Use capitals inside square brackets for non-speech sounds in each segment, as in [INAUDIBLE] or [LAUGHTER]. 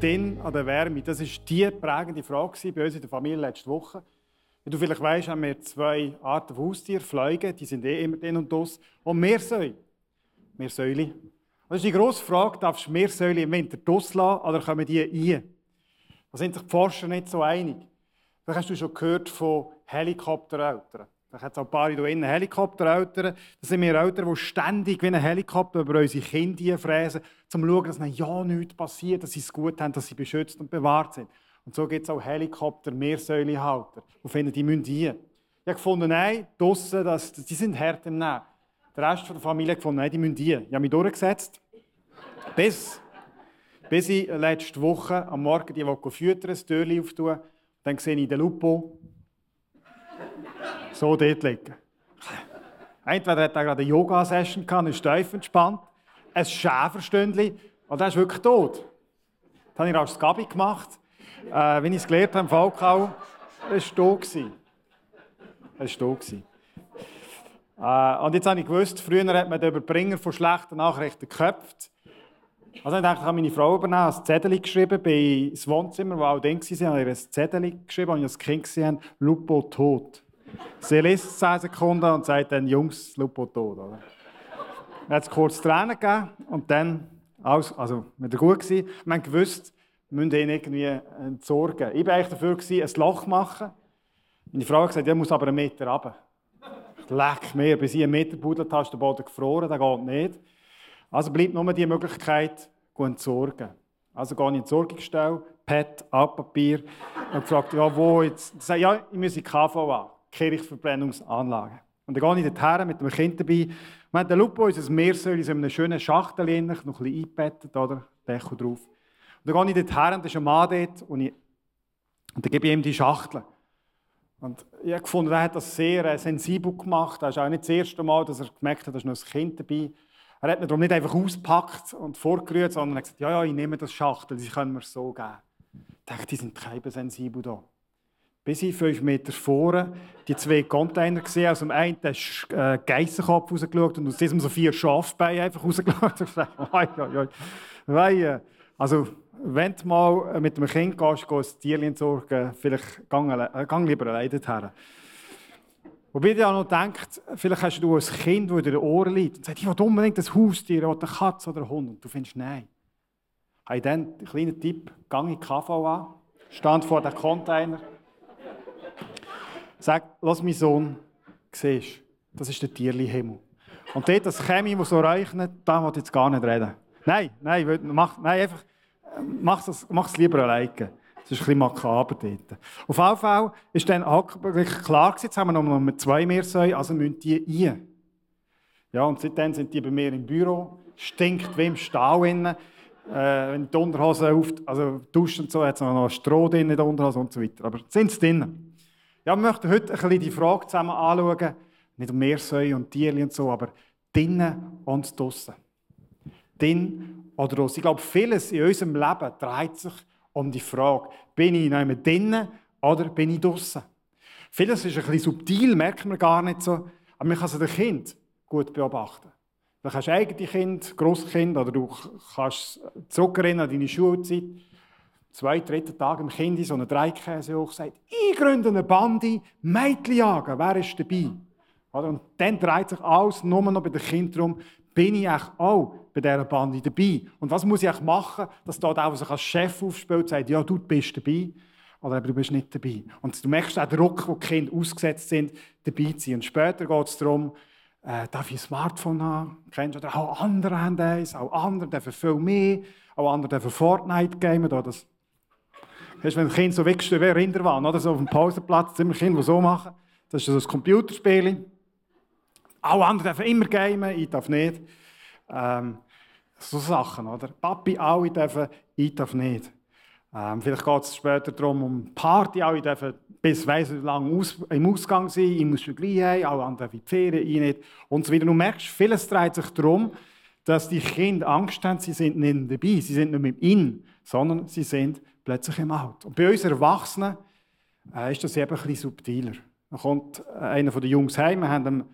Drinnen an der Wärme? Das war die prägende Frage bei uns in der Familie letzte Woche. Wie du vielleicht weißt, haben wir zwei Arten von Haustieren, Fliegen, die sind eh immer drin und draussen. Und Meersäule. Meersäule. Das ist die grosse Frage, darfst du Meersäule im Winter draussen lassen oder kommen die rein? Da sind sich die Forscher nicht so einig. Vielleicht hast du schon gehört von Helikoptereltern. Da hat es auch ein paar hier innen Helikoptereltern. Das sind wir Eltern, die ständig wie ein Helikopter über unsere Kinder fräsen, um zu schauen, dass ihnen ja nichts passiert, dass sie es gut haben, dass sie beschützt und bewahrt sind. Und so gibt es auch Helikopter, Meersäulehalter. Und finden, die müssen die. Ich habe gefunden, nein, draussen, das, die sind hart im Nehmen. Der Rest der Familie gefunden, nein, die müssen die. Ich habe mich durchgesetzt. Bis, bis ich letzte Woche am Morgen die füttern, das Türchen auftue. Dann sehe ich den Lupo so dort liegen. Entweder hat er gerade eine Yoga-Session gehabt, ist tief entspannt, ein Schäferstündchen, und er ist wirklich tot. Das habe ich als Gabi gemacht. Äh, wenn ich es gelernt habe im Falkau, das war tot. Das war tot. Äh, und jetzt habe ich gewusst, früher hat man den Überbringer von schlechten Nachrichten geköpft. Also ich dachte, ich habe meine Frau übernommen, ein Zettel geschrieben, bei das Wohnzimmer, wo auch drin war, habe ich ein Zettel geschrieben, und ich als Kind gesehen Lupo tot. Sie liest 10 Sekunden und sagt dann, Jungs, Lupo tot. Oder? Dann hat es kurz Tränen gegeben und dann, alles, also, waren gut. Gewesen. Wir haben gewusst, wir müssen ihn irgendwie entsorgen. Ich war eigentlich dafür, gewesen, ein Loch machen. Meine Frau hat gesagt, er muss aber einen Meter runter. Leck mir, bis ich einen Meter buddelt hast, der Boden gefroren, das geht nicht. Also bleibt nur die Möglichkeit, zu entsorgen. Also gehe ich in die Entsorgungsstelle, PET, Altpapier und gefragt, ja, wo jetzt? Sie sagen, ja, ich muss in die KVA. Kirchverbrennungsanlage. Und dann gehe ich dorthin mit dem Kind dabei. Wir haben den Lupo, unser Meersäule, in einem schönen Schachtel, noch ein bisschen eingebettet, oder? Deckel drauf. Und dann gehe ich dorthin, und da ist ein Mann dort, und, ich, und dann gebe ich ihm die Schachtel. Und ich habe gefunden, er hat das sehr äh, sensibel gemacht. Das ist auch nicht das erste Mal, dass er gemerkt hat, dass noch ein Kind dabei Er hat mir darum nicht einfach ausgepackt und vorgerührt, sondern er hat gesagt, ja, ja, ich nehme das Schachtel, die können wir so geben. Ich dachte, die sind sensibel da bis ich fünf Meter vorne die zwei Container gesehen. Aus dem einen ist äh, Geissenkopf rausgeschaut und aus diesem so vier Schafbeine einfach rausgeschaut. [LAUGHS] Ich oi, Also, wenn du mal mit einem Kind gehst, gehst Tierchen entsorgen, vielleicht gang, äh, gang lieber alleine dorthin. Wobei du auch noch denkst, vielleicht hast du ein Kind, das in den Ohren liegt und sagt, ich will unbedingt ein Haustier oder eine Katze oder einen Hund. Und du findest, nein. Ich dann einen kleinen Tipp, gang in die KVA, stand vor dem Container, Sag, lass mein Sohn, siehst das ist der Tierli-Himmel. Und dort, das Chemie, das so rechnet, da will ich jetzt gar nicht reden. Nein, nein, mach, nein einfach, mach es mach lieber alleine. Das ist ein bisschen makaber dort. Auf jeden Fall ist dann klar gewesen, jetzt haben wir noch zwei Meersäuen, also müssen die rein. Ja, und seitdem sind die bei mir im Büro, stinkt wie im Stall innen. Äh, wenn die Unterhose auf, also duschen und so, hat es noch Stroh drin in der Unterhose und so weiter. Aber sind sie drinnen? Ja, wir möchten heute ein bisschen die Frage zusammen anschauen, nicht um Meersäue und Tiere und so, aber drinnen und draussen. Drin oder draussen. Ich glaube, vieles in unserem Leben dreht sich um die Frage, bin ich noch drinnen oder bin ich draussen? Vieles ist ein bisschen subtil, merkt man gar nicht so, aber man kann es den Kind gut beobachten. Du hast eigene Kind, Grosskind oder du kannst zurückerinnern an deine Schulzeit zwei, dritten Tag im Kind in so einer Dreikäse hoch sagt, ich gründe eine Bande, Mädchen jagen, wer ist dabei? Und dann dreht sich alles nur noch bei den Kindern darum, bin ich auch bei dieser Bande dabei? Und was muss ich machen, dass dort auch sich als Chef aufspielt sagt, ja, du bist dabei, oder du bist nicht dabei. Und du merkst auch den Druck, wo die Kinder ausgesetzt sind, dabei zu sein. Und später geht es darum, äh, darf ich ein Smartphone haben? Kennst du? Oder auch andere haben eins, auch andere dürfen viel mehr, auch andere dürfen Fortnite gamen, das Hast, wenn ein Kind so wegsteht wie Rinderwahn, oder so auf dem Pausenplatz, immer Kinder, die so machen. Das ist so ein Computerspiel. Alle anderen dürfen immer gamen, ich darf nicht. Ähm, so Sachen, oder? Papi, alle dürfen, ich darf nicht. Ähm, vielleicht geht es später darum, um Party, alle dürfen bis weiss wie lange aus, im Ausgang sein, ich muss schon gleich heim, alle anderen wie die Ferien, ich nicht. Und so weiter. Du merkst, vieles dreht sich darum, dass die Kinder Angst haben, sie sind nicht dabei, sie sind nicht mit in, sondern sie sind plötzlich im Auto. Und bei uns Erwachsenen äh, ist das eben ein subtiler. Dann kommt äh, einer der Jungs heim, wir haben ihm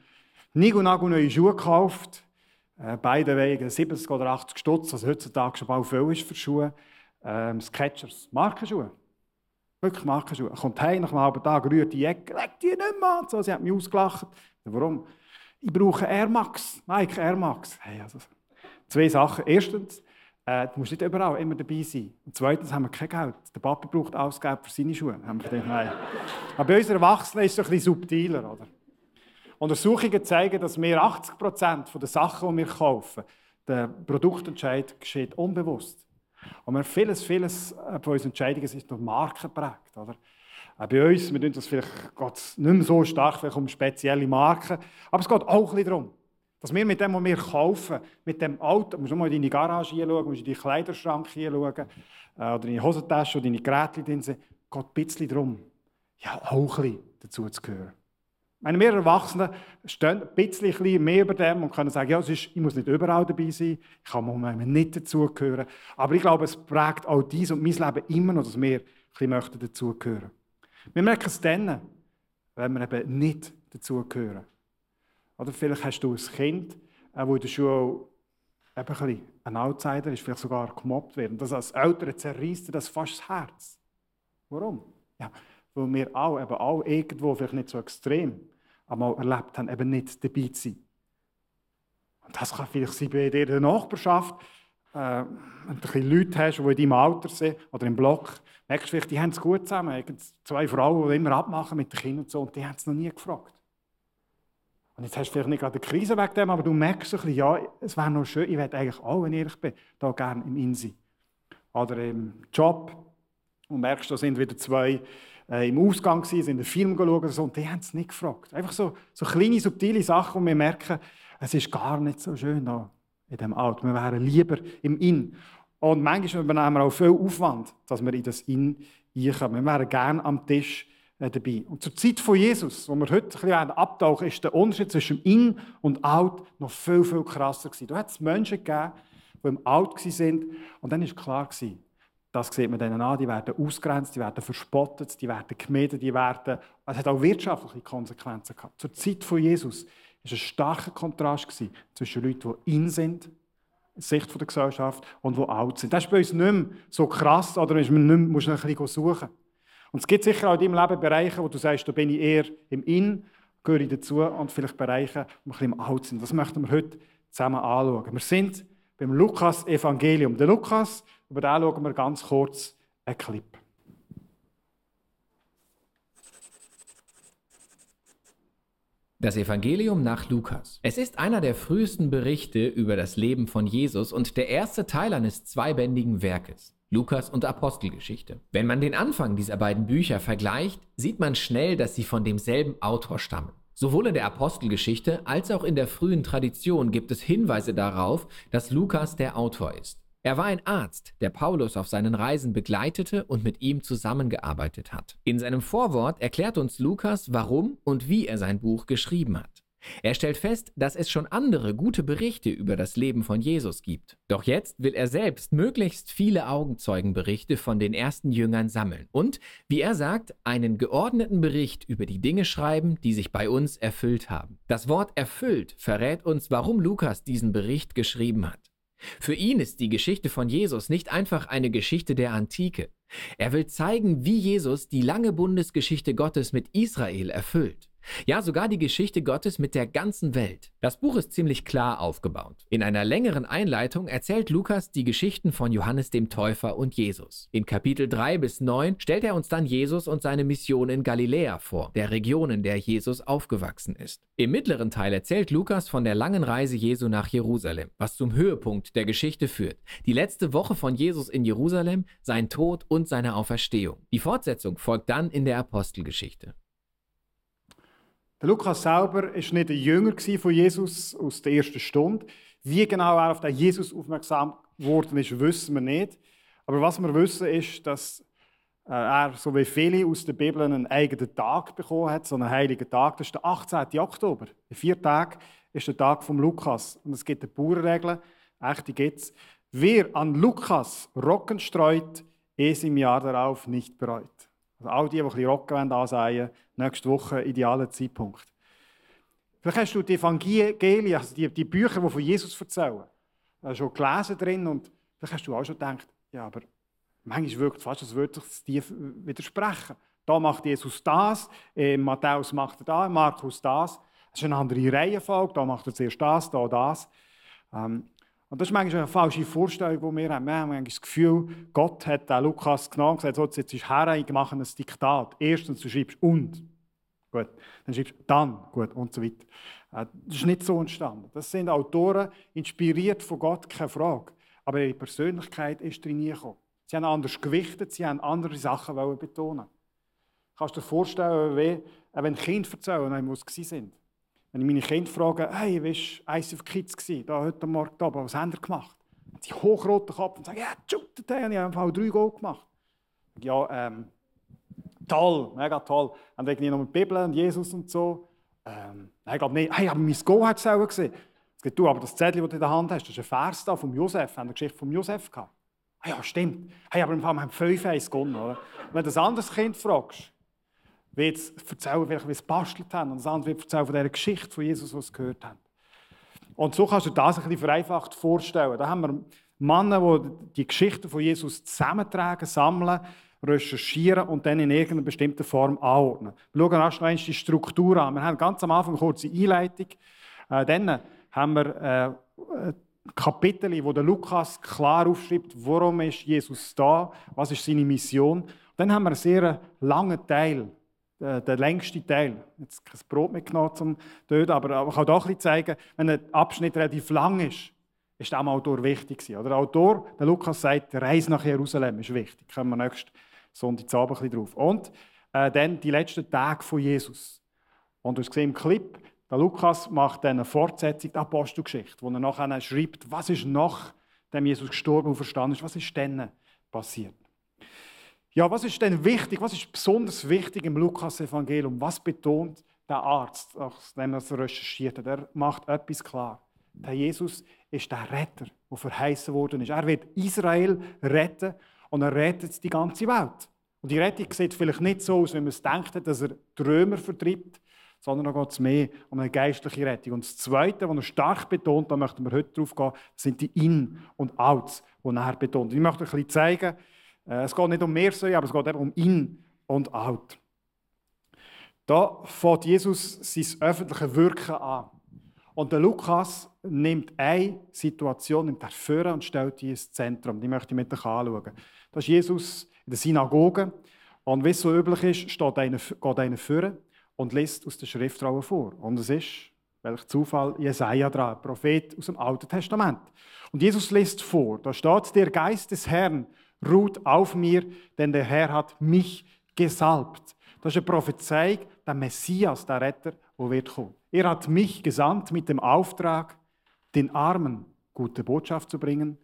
Nigo neue Schuhe gekauft, äh, beide wegen 70 oder 80 Stutz, was heutzutage schon bald viel ist für Schuhe. Ähm, Sketchers, Markenschuhe. Wirklich Markenschuhe. Er kommt heim nach einem halben Tag, rührt die Ecke, legt die nicht mehr an. So, sie hat mich ausgelacht. Warum? Ich brauche Air Max, Nike Air Max. Hey, also, zwei Sachen. Erstens, äh, du musst nicht überall immer dabei sein. Und zweitens haben wir kein Geld. Der Papi braucht Ausgaben für seine Schuhe. Haben wir gedacht, nein. Aber bei uns Erwachsenen ist es ein bisschen subtiler. Oder? Untersuchungen zeigen, dass wir 80 Prozent der Sachen, die wir kaufen, der Produktentscheid geschieht unbewusst. Und wir vieles, vieles äh, von unseren Entscheidungen sind durch Marken geprägt. Oder? Auch bei uns, wir tun das vielleicht nicht mehr so stark um spezielle Marken, aber es geht auch ein bisschen darum, dass wir mit dem, was wir kaufen, mit dem Auto, musst du mal in deine Garage hinschauen, musst in deinen Kleiderschrank hinschauen, äh, oder in deine Hosentasche oder deine Geräte drin sind, geht ein bisschen darum, ja, auch ein bisschen dazu zu gehören. Meine, wir Erwachsenen stehen ein bisschen mehr über dem und können sagen, ja, ist, ich muss nicht überall dabei sein, ich kann manchmal nicht dazugehören. Aber ich glaube, es prägt auch dies und mein Leben immer noch, dass wir ein bisschen dazugehören Wir merken es dann, wenn wir eben nicht dazugehören. Oder vielleicht hast du ein Kind, das in der Schule ein, bisschen ein Outsider ist, vielleicht sogar gemobbt wird. Und das als Eltern zerreißt das fast das Herz. Warum? Ja, weil wir auch, eben auch irgendwo, vielleicht nicht so extrem, aber erlebt haben, eben nicht dabei zu sein. Und das kann vielleicht sein bei dir in der Nachbarschaft, äh, wenn du Leute hast, die in deinem Alter sind oder im Block, merkst du vielleicht, die haben es gut zusammen. Zwei Frauen, die immer abmachen mit den Kindern und so, und die haben es noch nie gefragt. Und jetzt hast du vielleicht nicht gerade eine Krise wegen dem, aber du merkst ein bisschen, ja, es wäre noch schön, ich würde eigentlich auch, wenn ich ehrlich bin, da gerne im Insi. Oder im Job. Und merkst, da sind wieder zwei äh, im Ausgang sind, sind einen Film geschaut so, und die haben es nicht gefragt. Einfach so, so kleine, subtile Sachen, und wir merken, es ist gar nicht so schön da in diesem Auto. Wir wären lieber im In. Und manchmal übernehmen wir auch viel Aufwand, dass wir in das In einkommen. Wir wären gerne am Tisch dabei. Und zur Zeit von Jesus, wo wir heute ein bisschen abtauchen, ist der Unterschied zwischen In und Out noch viel, viel krasser gewesen. Da hat es Menschen gegeben, die im Out waren, und dann war klar, das sieht man denen an, die werden ausgrenzt, die werden verspottet, die werden gemieden, die werden... Es hat auch wirtschaftliche Konsequenzen gehabt. Zur Zeit von Jesus war ein starker Kontrast zwischen Leuten, die in sind, Sicht der Gesellschaft, und die out sind. Das ist bei uns nicht mehr so krass, oder man muss man ein bisschen suchen. Und es gibt sicher auch in deinem Leben Bereiche, wo du sagst, da bin ich eher im In, gehöre ich dazu, und vielleicht Bereiche, die ein bisschen im Out sind. Das möchten wir heute zusammen anschauen. Wir sind beim Lukas-Evangelium. Der Lukas, über den schauen wir ganz kurz einen Clip. Das Evangelium nach Lukas. Es ist einer der frühesten Berichte über das Leben von Jesus und der erste Teil eines zweibändigen Werkes. Lukas und Apostelgeschichte. Wenn man den Anfang dieser beiden Bücher vergleicht, sieht man schnell, dass sie von demselben Autor stammen. Sowohl in der Apostelgeschichte als auch in der frühen Tradition gibt es Hinweise darauf, dass Lukas der Autor ist. Er war ein Arzt, der Paulus auf seinen Reisen begleitete und mit ihm zusammengearbeitet hat. In seinem Vorwort erklärt uns Lukas, warum und wie er sein Buch geschrieben hat. Er stellt fest, dass es schon andere gute Berichte über das Leben von Jesus gibt. Doch jetzt will er selbst möglichst viele Augenzeugenberichte von den ersten Jüngern sammeln und, wie er sagt, einen geordneten Bericht über die Dinge schreiben, die sich bei uns erfüllt haben. Das Wort erfüllt verrät uns, warum Lukas diesen Bericht geschrieben hat. Für ihn ist die Geschichte von Jesus nicht einfach eine Geschichte der Antike. Er will zeigen, wie Jesus die lange Bundesgeschichte Gottes mit Israel erfüllt. Ja, sogar die Geschichte Gottes mit der ganzen Welt. Das Buch ist ziemlich klar aufgebaut. In einer längeren Einleitung erzählt Lukas die Geschichten von Johannes dem Täufer und Jesus. In Kapitel 3 bis 9 stellt er uns dann Jesus und seine Mission in Galiläa vor, der Region, in der Jesus aufgewachsen ist. Im mittleren Teil erzählt Lukas von der langen Reise Jesu nach Jerusalem, was zum Höhepunkt der Geschichte führt. Die letzte Woche von Jesus in Jerusalem, sein Tod und seine Auferstehung. Die Fortsetzung folgt dann in der Apostelgeschichte. Der Lukas selber war nicht ein Jünger von Jesus aus der ersten Stunde. Wie genau er auf den Jesus aufmerksam geworden ist, wissen wir nicht. Aber was wir wissen, ist, dass äh, er, so wie viele aus der Bibel, einen eigenen Tag bekommen hat, so einen heiligen Tag. Das ist der 18. Oktober. In vier Tagen ist der Tag vom Lukas. Und es gibt eine Bauernregel, echte gibt es. Wer an Lukas Rocken streut, es im Jahr darauf nicht bereut. Also all die, die Rocken ansehen nächste Woche idealer Zeitpunkt. Vielleicht hast du die Evangelien, also die, die Bücher, die von Jesus erzählen, schon gelesen drin und vielleicht hast du auch schon gedacht, ja, aber manchmal wirkt es fast, als würde es dir widersprechen. Da macht Jesus das, in Matthäus macht er in Markus das. Es ist eine andere Reihenfolge, da macht er zuerst das, da das. Ähm, und das ist manchmal eine falsche Vorstellung, die wir haben. Wir haben manchmal das Gefühl, Gott hat den Lukas genommen und gesagt, jetzt ist her, ich mache ein Diktat. Erstens, du schreibst und. Gut. Dann schreibst du dann. Gut. Und so weiter. Äh, das ist nicht so entstanden. Das sind Autoren, inspiriert von Gott, keine Frage. Aber ihre Persönlichkeit ist drin gekommen. Sie haben anders gewichtet, sie haben andere Sachen betonen. Kannst du dir vorstellen, wie, äh, wenn Kinder erzählen, wo sie sind? Wenn ich meine Kinder frage, hey, wie war Ice of Kids da heute Morgen da, was haben ihr gemacht? Sie hochroten Kopf und sagen, ja, shooter, ich habe einfach drei Goal gemacht. Ja, ähm, toll, mega toll. Und irgendwie noch mit Bibel und Jesus und so. Ähm, ich glaube nicht, hey, aber mein Goal hat es auch gesehen. Jetzt du, aber das Zettel, das du in der Hand hast, das ist ein Vers da vom Josef, haben eine Geschichte vom Josef gehabt. Ah ja, stimmt. Hey, aber im Fall, haben fünf Eis gewonnen, oder? Wenn du ein anderes Kind fragst, wird es erzählen, wie sie bastelt haben. Und das andere wird erzählen von dieser Geschichte von Jesus, die sie gehört haben. Und so kannst du das ein bisschen vereinfacht vorstellen. Da haben wir Männer, die die Geschichten von Jesus zusammentragen, sammeln, recherchieren und dann in irgendeiner bestimmten Form anordnen. Wir schauen erst noch die Struktur an. Wir haben ganz am Anfang eine kurze Einleitung. Äh, dann haben wir äh, Kapitel, wo der Lukas klar aufschreibt, warum ist Jesus da, was ist seine Mission. Dann haben wir einen sehr langen Teil, äh, der längste Teil. Jetzt kein Brot mitgenommen zum Töten, aber ich kann bisschen zeigen, wenn ein Abschnitt relativ lang ist, ist dem Autor wichtig Oder der Autor, der Lukas sagt, die Reise nach Jerusalem ist wichtig. Da kommen wir nächsten Sonntagabend ein bisschen drauf. Und äh, dann die letzten Tage von Jesus. Und du hast im Clip, der Lukas macht dann eine Fortsetzung der Apostelgeschichte, wo er nachher schreibt, was ist nach dem Jesus gestorben und verstanden ist, was ist dann passiert. Ja, was ist denn wichtig? Was ist besonders wichtig im Lukas-Evangelium? Was betont der Arzt, nachdem er recherchiert hat? Er macht etwas klar. Der Jesus ist der Retter, der verheißen worden ist. Er wird Israel retten und er rettet die ganze Welt. Und die Rettung sieht vielleicht nicht so aus, wie man es denkt, dass er die vertreibt, sondern da geht es mehr um eine geistliche Rettung. Und das Zweite, was er stark betont, da möchten wir heute drauf gehen, sind die In- und Outs, die er betont. Ich möchte ein bisschen zeigen, es geht nicht um Mehrsäule, aber es geht eben um In und Out. Da fängt Jesus sein öffentliches Wirken an. Und der Lukas nimmt eine Situation nimmt er vor und stellt die ins Zentrum. Die möchte ich mit euch anschauen. Das ist Jesus in der Synagoge. Und wie es so üblich ist, steht einer, geht einer vor und liest aus der Schriftrolle vor. Und es ist, welch Zufall, Jesaja dran, Prophet aus dem Alten Testament. Und Jesus liest vor. Da steht, der Geist des Herrn ruht auf mir, denn der Herr hat mich gesalbt. Das ist eine Prophezeiung, der Messias, der Retter, der wird kommen. Er hat mich gesandt mit dem Auftrag, den Armen gute Botschaft zu bringen,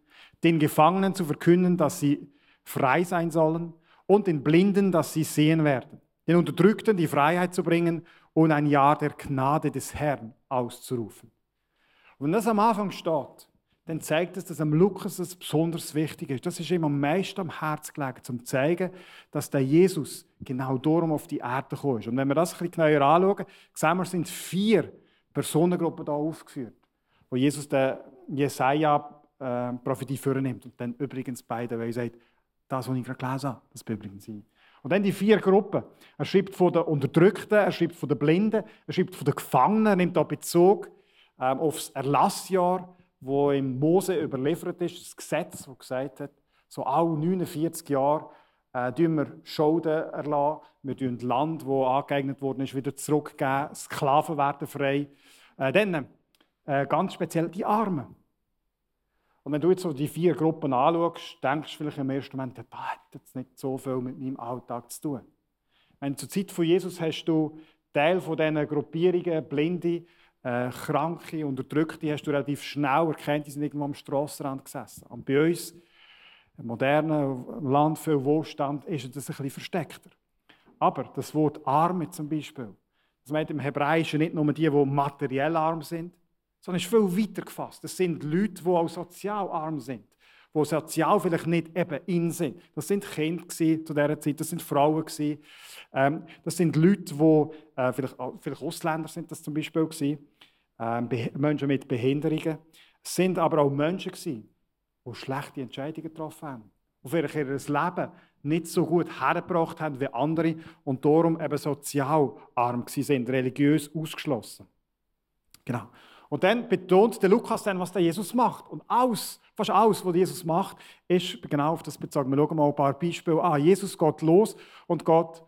den Gefangenen zu verkünden, dass sie frei sein sollen und den Blinden, dass sie sehen werden, den Unterdrückten die Freiheit zu bringen und ein Jahr der Gnade des Herrn auszurufen. Und wenn das am Anfang steht, dann zeigt es, dass am Lukas das besonders wichtig ist. Das ist ihm am meisten am Herz gelegen, um zu zeigen, dass der Jesus genau darum auf die Erde gekommen ist. Und wenn wir das ein bisschen genauer anschauen, sehen wir, sind vier Personengruppen da aufgeführt, wo Jesus den Jesaja äh, Prophetie vornimmt und dann übrigens beide, weil er sagt, Das, was ich gerade gelesen habe, das bin übrigens ich. Und dann die vier Gruppen. Er schreibt von den Unterdrückten, er schreibt von den Blinden, er schreibt von den Gefangenen, er nimmt da Bezug ähm, auf das Erlassjahr, wo im Mose überliefert ist, das Gesetz, das gesagt hat, so alle 49 Jahre äh, wir Schulden erlassen, wir tun Land, das angeeignet worden ist, wieder zurückgeben, Sklaven werden frei. Äh, dann äh, ganz speziell die Armen. Und wenn du jetzt so die vier Gruppen anschaust, denkst du vielleicht im ersten Moment, das hat jetzt nicht so viel mit meinem Alltag zu tun. Wenn zur Zeit von Jesus hast du Teil von diesen Gruppierungen, Blinde, äh, Kranke, Unterdrückte, hast du relativ schnell erkannt, die sind irgendwo am Strassenrand gesessen. Und bei uns, im modernen Land, viel Wohlstand, ist es ein bisschen versteckter. Aber das Wort Arme zum Beispiel, das meint im Hebräischen nicht nur die, die materiell arm sind, sondern ist viel weiter gefasst. Das sind Leute, die auch sozial arm sind, die sozial vielleicht nicht eben in sind. Das sind Kinder zu dieser Zeit, das sind Frauen ähm, das sind Leute, die äh, vielleicht, vielleicht Ausländer sind, das zum Beispiel gewesen, Menschen mit Behinderungen. Es sind aber auch Menschen gewesen, die schlechte Entscheidungen getroffen haben, die vielleicht ihr Leben nicht so gut hergebracht haben wie andere und darum eben sozial arm sind, religiös ausgeschlossen. Genau. Und dann betont der Lukas dann, was der Jesus macht. Und alles, fast alles, was Jesus macht, ist genau auf das bezogen. Wir schauen mal ein paar Beispiele an. Jesus geht los und geht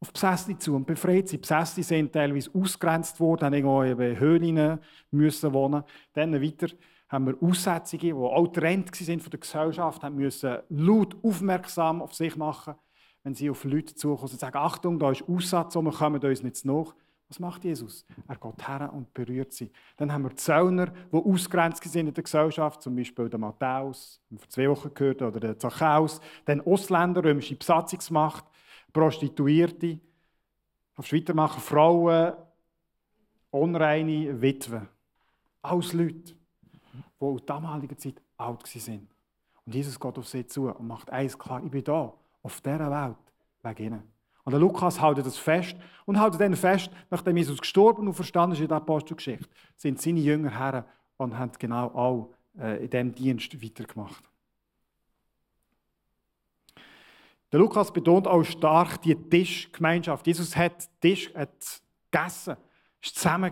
auf Besessene zu und befreit sie. Besessene sind teilweise ausgrenzt worden, haben irgendwo in Höhlen müssen wohnen. Dann weiter haben wir Aussätzige, die auch Trend sind von der Gesellschaft, haben müssen laut aufmerksam auf sich machen, wenn sie auf Leute zukommen und sagen, Achtung, da ist Aussatz, wir kommen uns nicht nach. Was macht Jesus? Er geht her und berührt sie. Dann haben wir Zöllner, die ausgrenzt sind in der Gesellschaft, zum Beispiel der Matthäus, den wir vor zwei Wochen gehört oder der Zachäus. Dann Ausländer, römische Besatzungsmacht, Prostituierte, auf weitermachen, Frauen, unreine Witwen. Alles Leute, die in damaliger Zeit alt waren. Und Jesus geht auf sie zu und macht eins klar: Ich bin da, auf dieser Welt, wegen ihnen. Und der Lukas hält das fest und hält dann fest, nachdem Jesus gestorben und verstanden ist in der Apostelgeschichte, sind seine Jünger her und haben genau auch äh, in diesem Dienst weitergemacht. Der Lukas betont auch stark die Tischgemeinschaft. Jesus hat Tisch hat gegessen, war zusammen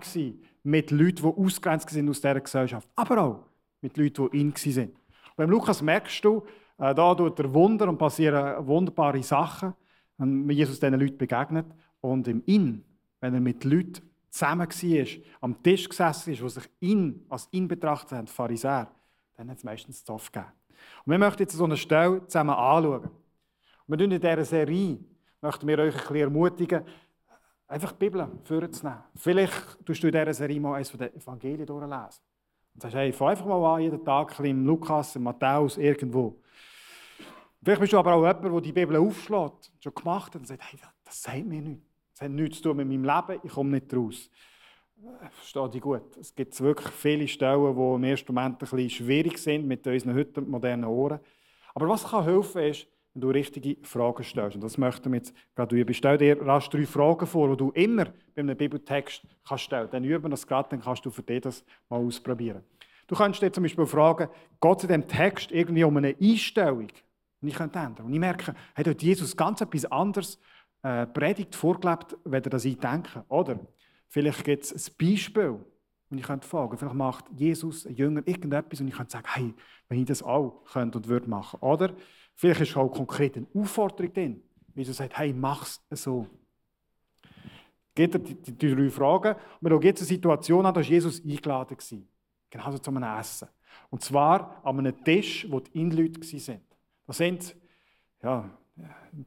mit Leuten, die ausgrenzt sind aus dieser Gesellschaft, aber auch mit Leuten, die in waren. Beim Lukas merkst du, äh, da tut er Wunder und passieren wunderbare Sachen wenn Jesus diesen Leuten begegnet. Und im Inn, wenn er mit Leuten zusammen war, am Tisch gesessen ist, die sich ihn als ihn betrachtet haben, Pharisäer, dann hat es meistens Zoff gegeben. Und wir möchten jetzt so eine Stelle zusammen anschauen. Wir in dieser Serie möchten wir euch ein bisschen ermutigen, einfach die Bibel vorzunehmen. Vielleicht tust du in dieser Serie mal eines der Evangelien durchlesen. Und sagst, hey, fang einfach mal an, jeden Tag ein bisschen im Lukas, im Matthäus, irgendwo. Vielleicht bist du aber auch jemand, der die Bibel aufschlägt, schon gemacht hat und sagt, hey, das sagt mir nichts. Das hat nichts zu tun mit meinem Leben, ich komme nicht raus. Verstehe dich gut. Es gibt wirklich viele Stellen, die im ersten Moment ein bisschen schwierig sind mit unseren heute modernen Ohren. Aber was kann helfen, ist, wenn du richtige Fragen stellst. Und das möchten wir jetzt gerade üben. Stell dir rasch drei Fragen vor, die du immer bei einem Bibeltext kannst stellen kannst. Dann üben wir das gerade, dann kannst du für dich das mal ausprobieren. Du kannst dir zum Beispiel fragen, geht es in diesem Text irgendwie um eine Einstellung? Und ich könnte ändern. Und ich merke, hat dort Jesus ganz etwas anderes äh, predigt, vorgelebt, wenn das ich denke. Oder vielleicht gibt es ein Beispiel, und ich könnte fragen, vielleicht macht Jesus, ein Jünger, irgendetwas und ich könnte sagen, hey, wenn ich das auch könnte und würde machen. Oder vielleicht ist auch konkret eine Aufforderung drin. Jesus sagt, hey, es so. Geht er die, die, die, drei Fragen. Und da gibt es eine Situation, da war Jesus eingeladen. Genauso zu einem Essen. Und zwar an einem Tisch, wo die Inleute waren. Das sind, ja,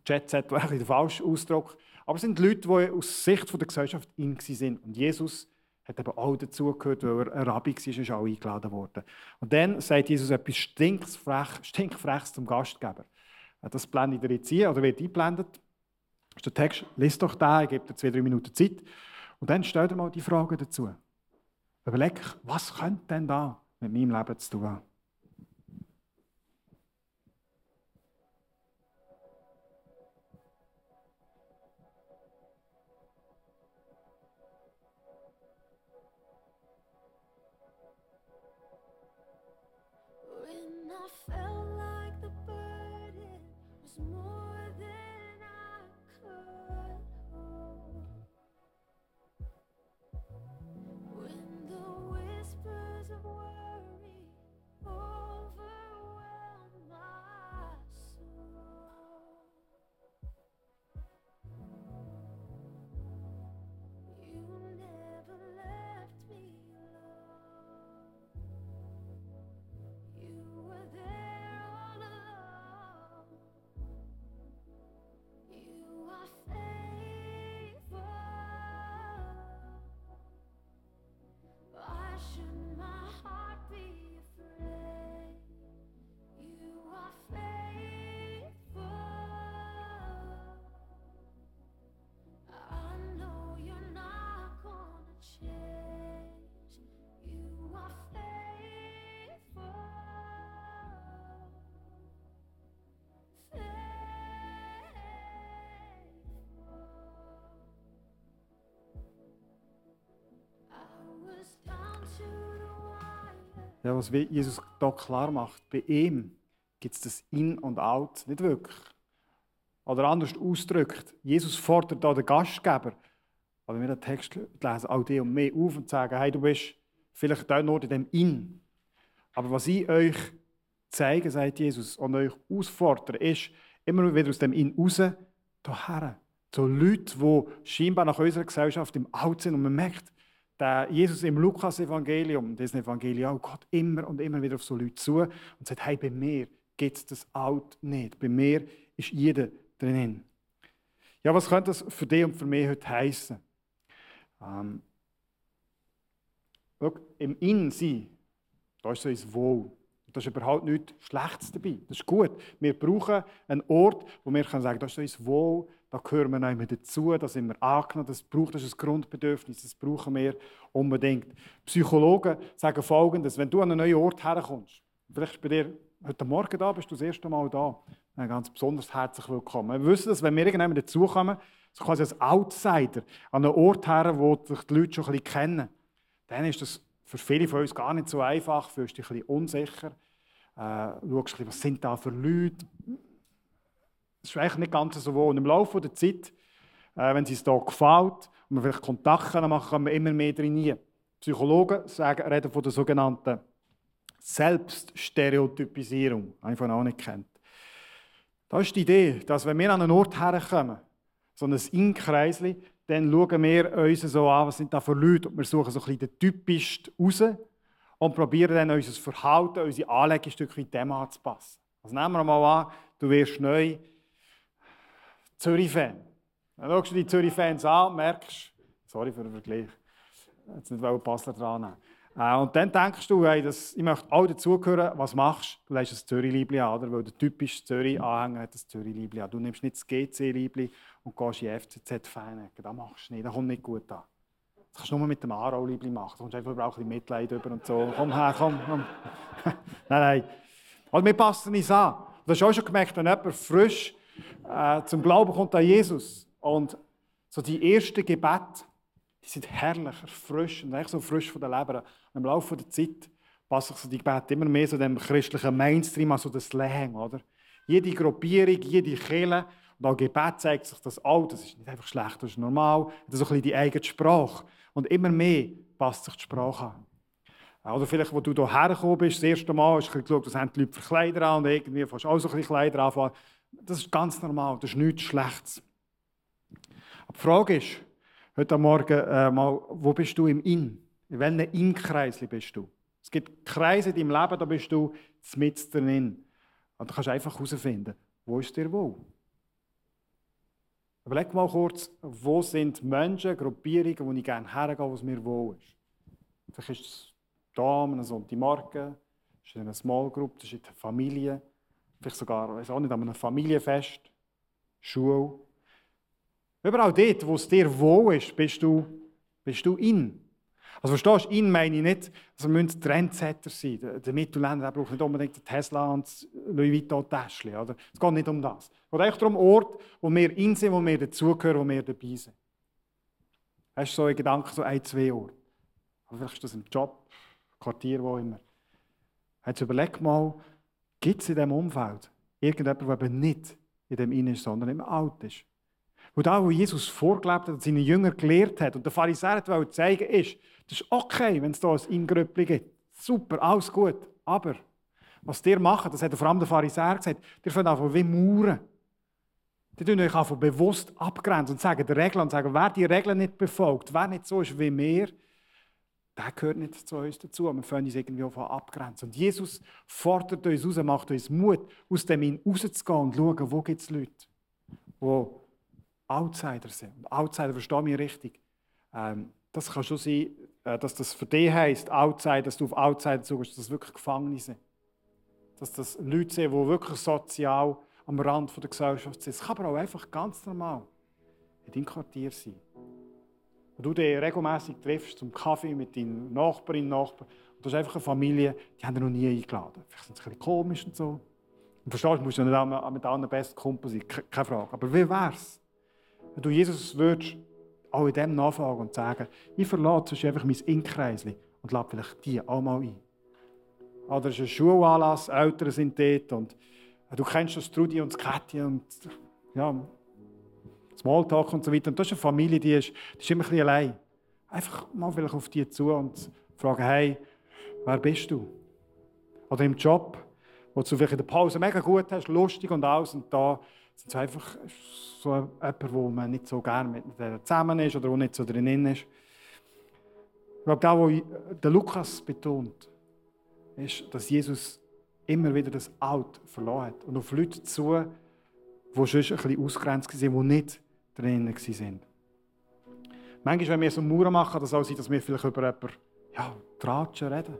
Jet-Set war [LAUGHS] ein der falsche Ausdruck, aber es sind Leute, die aus Sicht der Gesellschaft in sind. Und Jesus hat eben auch dazugehört, weil er ein Rabbi war, ist auch eingeladen worden. Und dann sagt Jesus etwas stinkfrech, stinkfreches zum Gastgeber. Das blende ich dir jetzt ein, oder wird eingeblendet. Das ist der Text, liest doch da, ich gebe dir zwei, drei Minuten Zeit. Und dann stell dir mal die Frage dazu. Überleg, was könnte denn da mit meinem Leben zu tun haben? Ja, was Jesus da klar macht, bei ihm gibt es das In und Out nicht wirklich. Oder anders ausgedrückt, Jesus fordert da den Gastgeber, wenn wir den Text lesen, auch die und mehr auf und sagen, hey, du bist vielleicht da nur in dem In. Aber was ich euch zeige, sagt Jesus, und euch ausfordere, ist immer wieder aus dem In raus, hierher. Zu Leuten, die scheinbar nach unserer Gesellschaft im Out sind und man merkt, der Jesus im Lukas-Evangelium, das Evangelium, geht immer und immer wieder auf so Leute zu und sagt, hey, bei mir gibt es das Out nicht. Bei mir ist jeder drinnen. Ja, was könnte das für dich und für mich heute heißen? Ähm, Im Innen da ist so ein Wohl. Da ist überhaupt nichts Schlechtes dabei. Das ist gut. Wir brauchen einen Ort, wo wir sagen können, das ist so ein Wohl, da gehören wir mehr dazu, da sind wir angenommen, das braucht das ist ein Grundbedürfnis, das brauchen wir unbedingt. Psychologen sagen Folgendes, wenn du an einen neuen Ort herkommst, vielleicht bei dir heute Morgen da, bist du das erste Mal da, dann ganz besonders herzlich willkommen. Wir wissen, dass wenn wir irgendwann dazukommen, so quasi als Outsider, an einen Ort her, wo sich die Leute schon ein bisschen kennen, dann ist das für viele von uns gar nicht so einfach, fühlst dich ein bisschen unsicher, äh, schaust was sind da für Leute, das ist eigentlich nicht ganz so wohl. Und im Laufe der Zeit, äh, wenn es uns hier gefällt und wir vielleicht Kontakt machen können, können wir immer mehr trainieren. Psychologen sagen, reden von der sogenannten Selbststereotypisierung, einfach auch nicht kennt. Das ist die Idee, dass wenn wir an einen Ort herkommen, so ein Inkreisli, dann schauen wir uns so an, was sind da für Leute, und wir suchen so ein bisschen den typischsten raus und probieren dann unser Verhalten, unsere Anlage ein dem anzupassen. Also nehmen wir mal an, du wirst neu Zürich-Fan. Dann schaust du die Zürich-Fans an und merkst, sorry für den Vergleich, jetzt nicht Basler dran nehmen. Äh, und dann denkst du, hey, das, ich möchte auch dazugehören, was machst du? Du lässt das Zürich-Liebli an, oder? weil der typische Zürich-Anhänger hat das Zürich-Liebli an. Du nimmst nicht das GC-Liebli und gehst in FCZ-Fanecke. Das machst du nicht, das kommt nicht gut an. Das kannst du nur mit dem Aarau-Liebli machen. Da kommst du einfach ein bisschen Mitleid über und so. Komm her, komm. komm. [LAUGHS] nein, nein. Also wir passen uns an. Du hast auch schon gemerkt, wenn jemand frisch äh, zum Glauben kommt an Jesus und so die ersten Gebete, die sind herrlich, erfrischend, eigentlich so frisch von der Leber. Und im Laufe der Zeit passen sich so die Gebete immer mehr so dem christlichen Mainstream, also das Slang, oder? Jede Gruppierung, jede Kirche und auch Gebet zeigt sich das auch, das ist nicht einfach schlecht, das ist normal, das ist so ein bisschen die eigene Sprache. Und immer mehr passt sich die Sprache an. Oder vielleicht, wo du hierher gekommen bist, das erste Mal, hast du geschaut, was haben die Leute für Kleider an und irgendwie fast auch so ein bisschen Kleider anfangen. Das ist ganz normal, das ist nichts Schlechtes. Aber die Frage ist, heute Morgen äh, mal, wo bist du im In? In welchem In-Kreis bist du? Es gibt Kreise in deinem Leben, da bist du mit drin. Und du kannst einfach herausfinden, wo ist dir wohl? Überleg mal kurz, wo sind Menschen, Gruppierungen, wo ich gerne hergehe, wo es mir wohl ist. Vielleicht ist es da an einem Sonntagmorgen, ist in einer Small Group, das ist in der Familie, vielleicht sogar, weiß auch nicht, an einem Familienfest, Schule. Überall dort, wo es dir wohl ist, bist du, bist du in. Also verstehst du, in meine ich nicht, also wir müssen Trendsetter sein. Der, der Mittelländer braucht nicht unbedingt den Tesla und das Louis Vuitton-Täschchen. Es geht nicht um das. Es geht echt darum, Ort, wo wir in sind, wo wir dazugehören, wo wir dabei sind. Hast du so einen Gedanken, so ein, zwei Orte? Vielleicht ist das im Job, Quartier, wo immer. Jetzt überleg mal, gibt es in diesem Umfeld irgendjemanden, der eben nicht in dem Innen ist, sondern im Alt ist. Wo da, wo Jesus vorgelebt hat seine Jünger gelehrt hat und der Pharisäer wollte zeigen, ist, das ist okay, wenn es da ein Ingröppli gibt. Super, alles gut. Aber was ihr macht, das hat vor allem der Pharisäer gesagt, ihr fangt einfach wie Mauern. Die tun euch einfach bewusst abgrenzen und sagen die Regeln sagen, wer die Regeln nicht befolgt, wer nicht so ist wie wir, der gehört nicht zu uns dazu. Wir können uns irgendwie auch abgrenzen. Und Jesus fordert uns raus, macht uns Mut, aus dem hin rauszugehen und zu schauen, wo gibt es Leute, die Outsider sind. Und Outsider, verstehe mich richtig. Ähm, das kann schon sein, äh, dass das für dich heisst, Outsider, dass du auf Outsider zugehst, dass das wirklich Gefangene sind. Dass das Leute sind, die wirklich sozial am Rand der Gesellschaft sind. Es kann aber auch einfach ganz normal in deinem Quartier sein. Wo du dich regelmässig triffst zum Kaffee mit deinen Nachbarinnen und Nachbarn. Und du hast einfach eine Familie, die haben dich noch nie eingeladen. Vielleicht sind sie ein bisschen komisch und so. Und verstehst du, musst du nicht mit allen besten Kumpel sein, ke- keine Frage. Aber wie wär's, wenn du Jesus würdest, auch in dem nachfragen und sagen, ich verlasse sonst einfach mein Inkreisli und lade vielleicht die auch mal ein. Oder es ist ein Schulanlass, Eltern sind dort und du kennst das Trudi und das Käthi und ja, Smalltalk und so weiter. Und das ist eine Familie, die ist, die ist immer ein bisschen allein. Einfach mal vielleicht auf die zu und fragen, hey, wer bist du? Oder im Job, wo du vielleicht in der Pause mega gut hast, lustig und alles, und da sind sie einfach so jemand, wo man nicht so gerne mit zusammen ist oder wo nicht so drin ist. Ich glaube, da, wo der Lukas betont, ist, dass Jesus immer wieder das Alt verloren hat und auf Leute zu, die sonst ein bisschen ausgrenzt waren, die nicht drinnen waren. Manchmal, wenn wir so Mauern machen, das auch sein, dass wir vielleicht über jemanden, ja, Tratschen reden.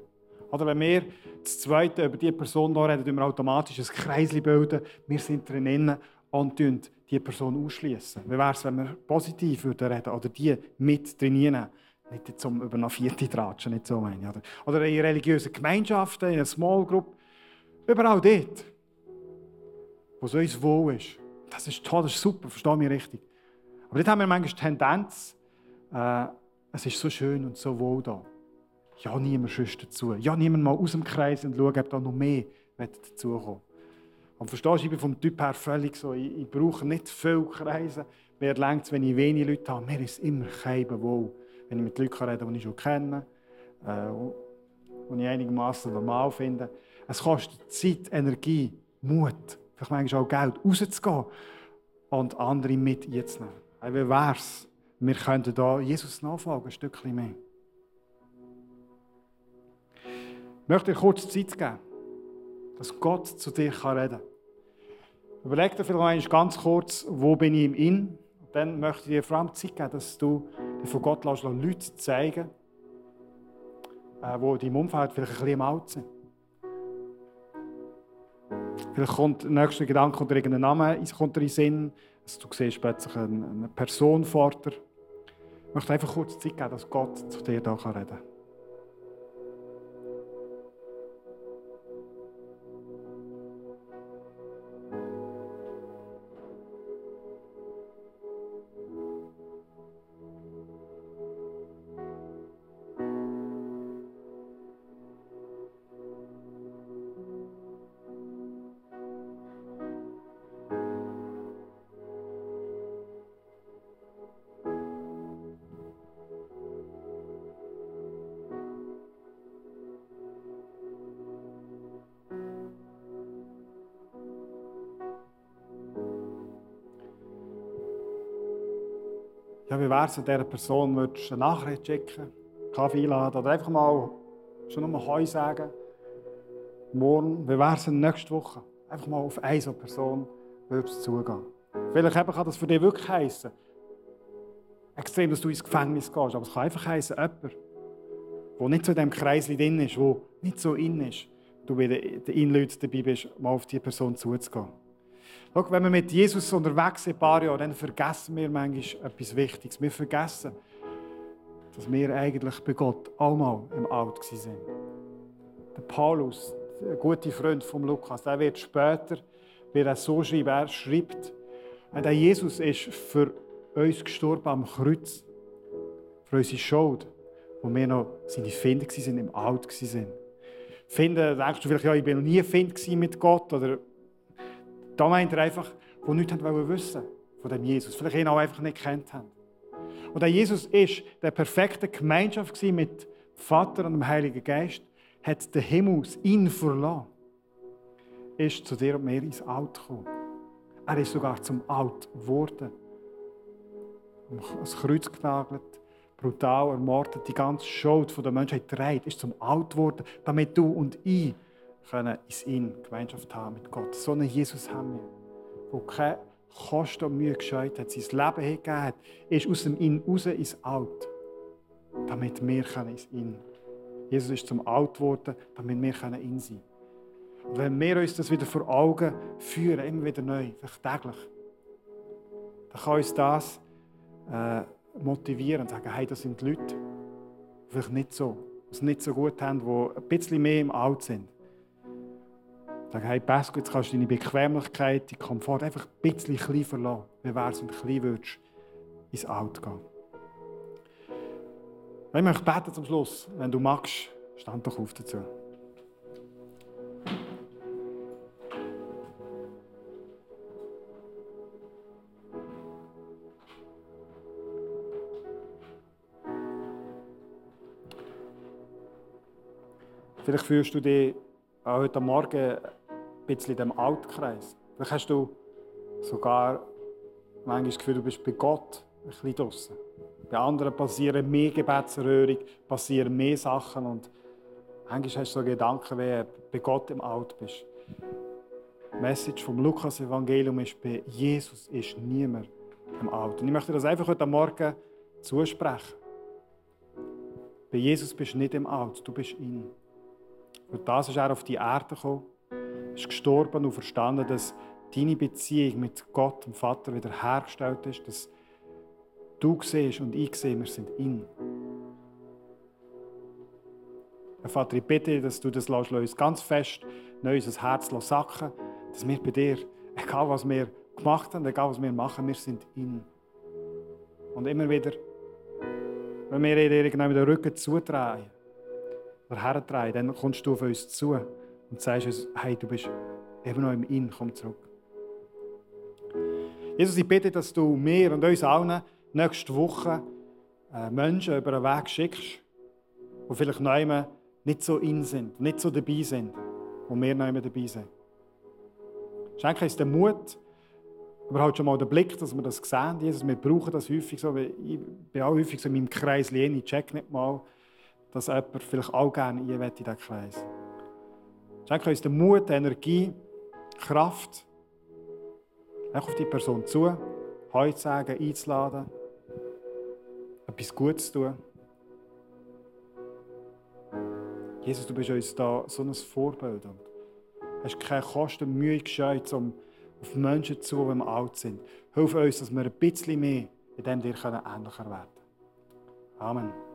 Oder wenn wir das Zweite über die Person da reden, wir automatisch ein Kreisli bilden. Wir sind drinnen und die Person ausschließen. Wie wäre es, wenn wir positiv würden reden oder die mit trainieren? Nicht um über eine vierte Tratschen, nicht so meine. Oder, oder in religiösen Gemeinschaften, in einer Small Group. Überall dort, wo es uns wohl ist. Das ist toll, das ist super, verstehe mich richtig. Aber dort haben wir manchmal die Tendenz, äh, es ist so schön und so wohl da. Ja, niemand schüsst dazu. Ja, niemand mal aus dem Kreis und schaut, ob da noch mehr dazukommen Und verstehst du, ich bin vom Typ her völlig so, ich, ich brauche nicht viele Kreise. Mir längt es, wenn ich wenig Leute habe. Mir ist immer kein wohl, wenn ich mit Leuten rede, die ich schon kenne, äh, die ich einigermaßen normal finde. Es kostet Zeit, Energie, Mut, vielleicht manchmal auch Geld, rauszugehen und andere mit einzunehmen. Hey, Wie wäre es? Wir könnten da Jesus nachfolgen, ein Stückchen mehr. Ich möchte dir kurz Zeit geben, dass Gott zu dir reden kann. Überleg dir vielleicht ganz kurz, wo bin ich im In? Und dann möchte ich dir vor allem Zeit geben, dass du dir von Gott lässt, Leute zeigen, äh, in deinem Umfeld vielleicht ein bisschen im Alt sind. Vielleicht kommt der nächste Gedanke oder irgendein Name kommt in den Sinn, dass du siehst plötzlich eine, eine Person vor dir. Ich möchte einfach kurz Zeit geben, dass Gott zu dir da reden kann. Wie wäre es, wenn dieser Person würdest eine Nachricht schicken, Kaffee einladen oder einfach mal schon nur Heu sagen? Morgen, wie wäre es nächste Woche? Einfach mal auf eine so Person würdest zugehen. Vielleicht eben kann das für dich wirklich heissen, extrem, dass du ins Gefängnis gehst, aber es kann einfach heissen, jemand, der nicht so in diesem Kreis drin ist, der nicht so in ist, du bei den Inleuten dabei bist, mal auf diese Person zuzugehen. Schau, wenn wir mit Jesus unterwegs sind, ein paar Jahre, dann vergessen wir manchmal etwas Wichtiges. Wir vergessen, dass wir eigentlich bei Gott einmal im Alt waren. Der Paulus, der gute Freund von Lukas, der wird später wird er so schreiben. Er schreibt, der Jesus ist für uns gestorben am Kreuz, für unsere Schuld, wo wir noch seine Finder waren, im Alt waren. Finden, denkst du vielleicht, ja, ich bin noch nie Find mit Gott oder da meint er einfach, die nichts haben wissen von dem Jesus. Vielleicht ihn auch einfach nicht kennt haben. Und der Jesus ist der perfekte Gemeinschaft mit Vater und dem Heiligen Geist, hat den Himmel ihn verlassen, ist zu dir und mir ins Alt gekommen. Er ist sogar zum Alt geworden. Ans Kreuz genagelt, brutal ermordet, die ganze Schuld der Menschheit trägt, ist zum Alt geworden, damit du und ich können in ihn Gemeinschaft haben mit Gott. So einen Jesus haben wir, der keine Kosten und Mühe gescheut hat, sein Leben hingegeben hat, ist aus dem In raus ins Alt, damit wir können ins In. Jesus ist zum Alt geworden, damit wir können in sein. Und wenn wir uns das wieder vor Augen führen, immer wieder neu, vielleicht täglich, dann kann uns das äh, motivieren und sagen, hey, das sind die Leute, vielleicht nicht so, die es nicht so gut haben, die ein bisschen mehr im Alt sind. Sagen, hey Pascal, jetzt kannst du deine Bequemlichkeit, deinen Komfort einfach ein bisschen klein verlassen. Wie wäre es, wenn du klein würdest ins Alt gehen? Ich möchte beten zum Schluss. Wenn du magst, stand doch auf dazu. Vielleicht fühlst du dich auch heute Morgen ein bisschen in diesem Altkreis. Vielleicht hast du sogar manchmal das Gefühl, du bist bei Gott ein bisschen draussen. Bei anderen passieren mehr Gebetserhörung, passieren mehr Sachen und manchmal hast du so Gedanken, wie du bei Gott im Alt bist. Die Message vom Lukas-Evangelium ist, bei Jesus ist niemand im Alt. Und ich möchte das einfach heute Morgen zusprechen. Bei Jesus bist du nicht im Alt, du bist in. Für das ist er auf die Erde gekommen, ist gestorben und verstanden, dass deine Beziehung mit Gott, dem Vater, wieder hergestellt ist, dass du siehst und ich sehe, wir sind in. Herr Vater, ich bitte dass du das lässt, uns ganz fest neu unser Herz sacken dass wir bei dir, egal was wir gemacht haben, egal was wir machen, wir sind in. Und immer wieder, wenn wir irgendwann den Rücken zudrehen oder herdrehen, dann kommst du auf uns zu und sagst uns, hey, du bist eben noch im In, komm zurück. Jesus, ich bitte, dass du mir und uns allen nächste Woche äh, Menschen über den Weg schickst, die vielleicht neu nicht so in sind, nicht so dabei sind, wo wir neu dabei sind. Schenke uns den Mut, aber halt schon mal den Blick, dass wir das sehen. Jesus, wir brauchen das häufig so. Ich bin auch häufig so in meinem Kreis ich check nicht mal, dass jemand vielleicht auch gerne in diesen Kreis Schenke uns den Mut, Energie, Kraft, einfach auf die Person zu, heute sagen, einzuladen, etwas Gutes zu tun. Jesus, du bist uns da so ein Vorbild und hast keine Kosten und Mühe gescheut, um auf Menschen zu, die alt sind. Hilf uns, dass wir ein bisschen mehr in dem dir ähnlicher werden können. Amen.